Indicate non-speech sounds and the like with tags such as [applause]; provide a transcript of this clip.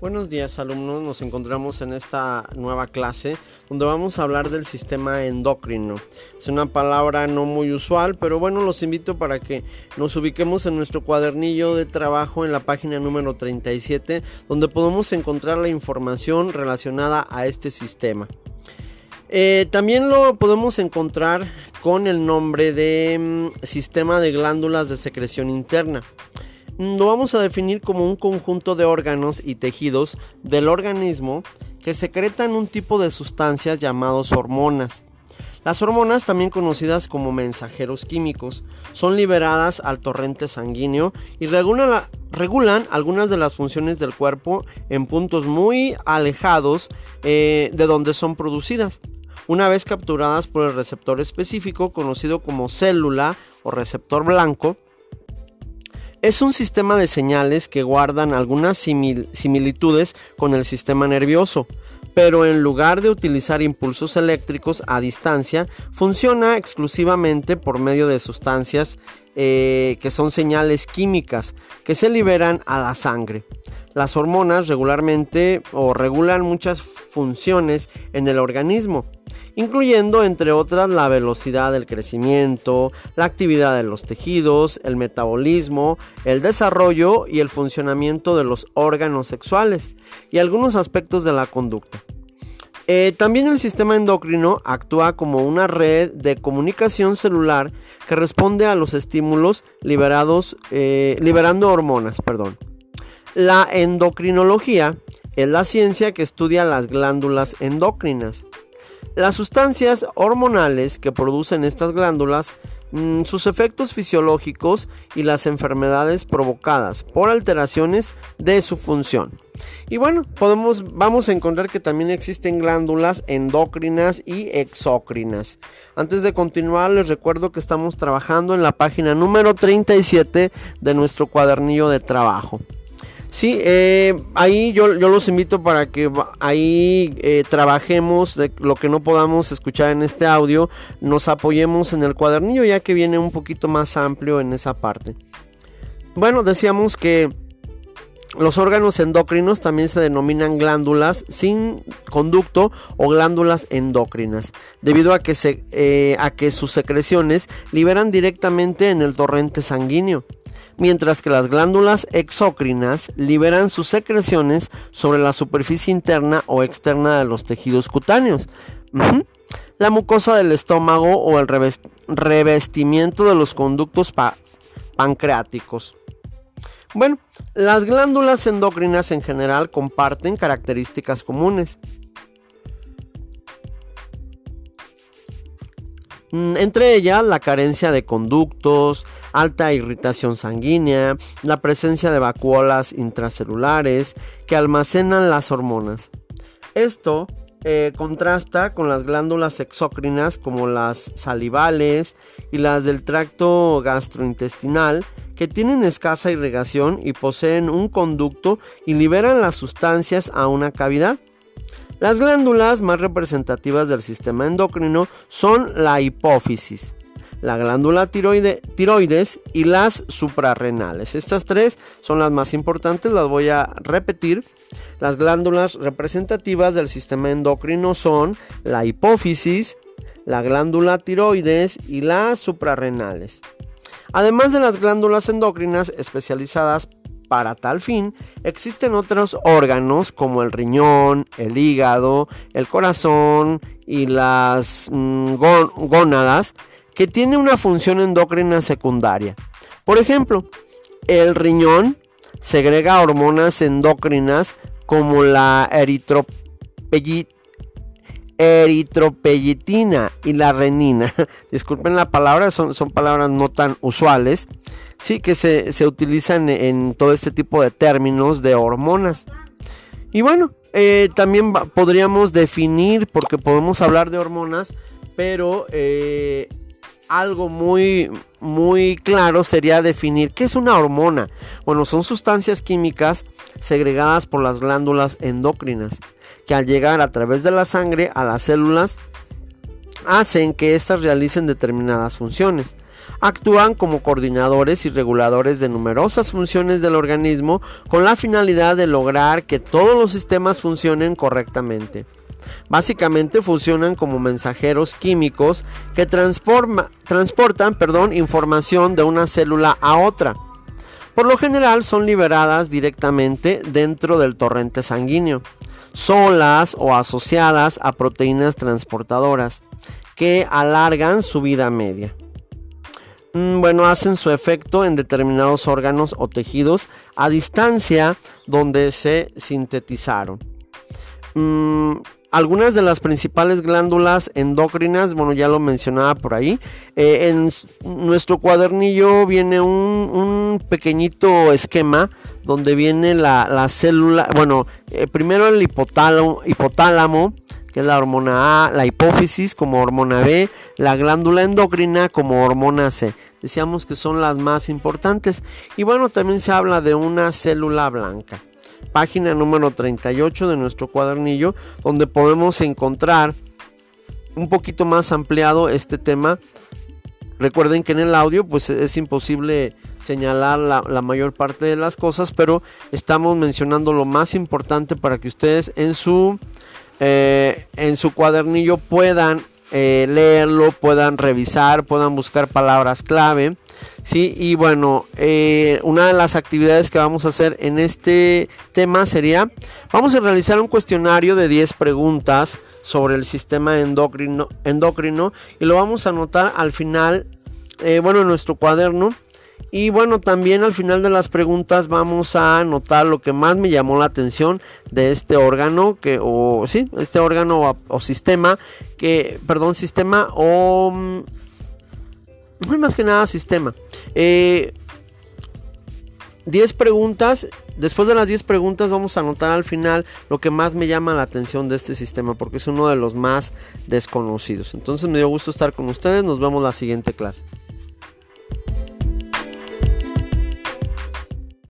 Buenos días alumnos, nos encontramos en esta nueva clase donde vamos a hablar del sistema endocrino. Es una palabra no muy usual, pero bueno, los invito para que nos ubiquemos en nuestro cuadernillo de trabajo en la página número 37, donde podemos encontrar la información relacionada a este sistema. Eh, también lo podemos encontrar con el nombre de mm, sistema de glándulas de secreción interna lo vamos a definir como un conjunto de órganos y tejidos del organismo que secretan un tipo de sustancias llamados hormonas. Las hormonas, también conocidas como mensajeros químicos, son liberadas al torrente sanguíneo y regulan, algunas de las funciones del cuerpo en puntos muy alejados eh, de donde son producidas. Una vez capturadas por el receptor específico conocido como célula o receptor blanco, es un sistema de señales que guardan algunas similitudes con el sistema nervioso, pero en lugar de utilizar impulsos eléctricos a distancia, funciona exclusivamente por medio de sustancias eh, que son señales químicas que se liberan a la sangre. Las hormonas regularmente o regulan muchas funciones en el organismo incluyendo entre otras la velocidad del crecimiento, la actividad de los tejidos, el metabolismo, el desarrollo y el funcionamiento de los órganos sexuales y algunos aspectos de la conducta. Eh, también el sistema endocrino actúa como una red de comunicación celular que responde a los estímulos liberados, eh, liberando hormonas. Perdón. La endocrinología es la ciencia que estudia las glándulas endocrinas. Las sustancias hormonales que producen estas glándulas, mm, sus efectos fisiológicos y las enfermedades provocadas por alteraciones de su función. Y bueno, podemos, vamos a encontrar que también existen glándulas endocrinas y exócrinas. Antes de continuar, les recuerdo que estamos trabajando en la página número 37 de nuestro cuadernillo de trabajo. Sí, eh, ahí yo, los invito para que ahí eh, trabajemos de lo que no podamos escuchar en este audio, nos apoyemos en el cuadernillo ya que viene un poquito más amplio en esa parte. Bueno, decíamos que los órganos endocrinos también se denominan glándulas sin conducto o glándulas endócrinas, debido a que, se, eh, a que sus secreciones liberan directamente en el torrente sanguíneo mientras que las glándulas exócrinas liberan sus secreciones sobre la superficie interna o externa de los tejidos cutáneos. La mucosa del estómago o el revestimiento de los conductos pancreáticos. Bueno, las glándulas endocrinas en general comparten características comunes. Entre ellas la carencia de conductos, alta irritación sanguínea, la presencia de vacuolas intracelulares que almacenan las hormonas. Esto eh, contrasta con las glándulas exócrinas como las salivales y las del tracto gastrointestinal que tienen escasa irrigación y poseen un conducto y liberan las sustancias a una cavidad. Las glándulas más representativas del sistema endocrino son la hipófisis, la glándula tiroides y las suprarrenales. Estas tres son las más importantes, las voy a repetir. Las glándulas representativas del sistema endocrino son la hipófisis, la glándula tiroides y las suprarrenales. Además de las glándulas endocrinas especializadas para tal fin, existen otros órganos como el riñón, el hígado, el corazón y las mm, gónadas que tienen una función endocrina secundaria. Por ejemplo, el riñón segrega hormonas endocrinas como la eritropellitina eritropellitina y la renina. [laughs] Disculpen la palabra, son, son palabras no tan usuales. Sí, que se, utilizan en todo este tipo de términos de hormonas. Y bueno, eh, también podríamos definir, porque podemos hablar de hormonas, pero eh, algo muy, muy claro sería definir qué es una hormona. Bueno, son sustancias químicas segregadas por las glándulas endocrinas que al llegar a través de la sangre a las células hacen que éstas realicen determinadas funciones. actúan como coordinadores y reguladores de numerosas funciones del organismo con la finalidad de lograr que todos los sistemas funcionen correctamente. Básicamente funcionan como mensajeros químicos que transportan perdón, información de una célula a otra. Por lo general son liberadas directamente dentro del torrente sanguíneo, solas o asociadas a proteínas transportadoras que alargan su vida media. Mm, bueno, hacen su efecto en determinados órganos o tejidos a distancia donde se sintetizaron. Algunas de las principales glándulas endocrinas, bueno, ya lo mencionaba por ahí. Eh, en nuestro cuadernillo viene un, pequeñito esquema donde viene la, célula, bueno, eh, primero el hipotálamo, hipotálamo, que es la hormona A, la hipófisis como hormona B, la glándula endocrina como hormona C. Decíamos que son las más importantes. Y bueno, también se habla de una célula blanca página número 38 de nuestro cuadernillo, donde podemos encontrar un poquito más ampliado este tema. Recuerden que en el audio pues es imposible señalar la, mayor parte de las cosas, pero estamos mencionando lo más importante para que ustedes en su, eh, en su cuadernillo puedan eh, leerlo, puedan revisar, puedan buscar palabras clave Sí, y bueno, eh, una de las actividades que vamos a hacer en este tema sería, vamos a realizar un cuestionario de 10 preguntas sobre el sistema endocrino, endocrino y lo vamos a anotar al final, eh, bueno, en nuestro cuaderno. Y bueno, también al final de las preguntas vamos a anotar lo que más me llamó la atención de este órgano, que, o sí, este órgano o, o sistema, que, perdón, sistema o mm, más que nada sistema. 10 eh, preguntas. Después de las 10 preguntas vamos a anotar al final lo que más me llama la atención de este sistema porque es uno de los más desconocidos. Entonces me dio gusto estar con ustedes. Nos vemos la siguiente clase.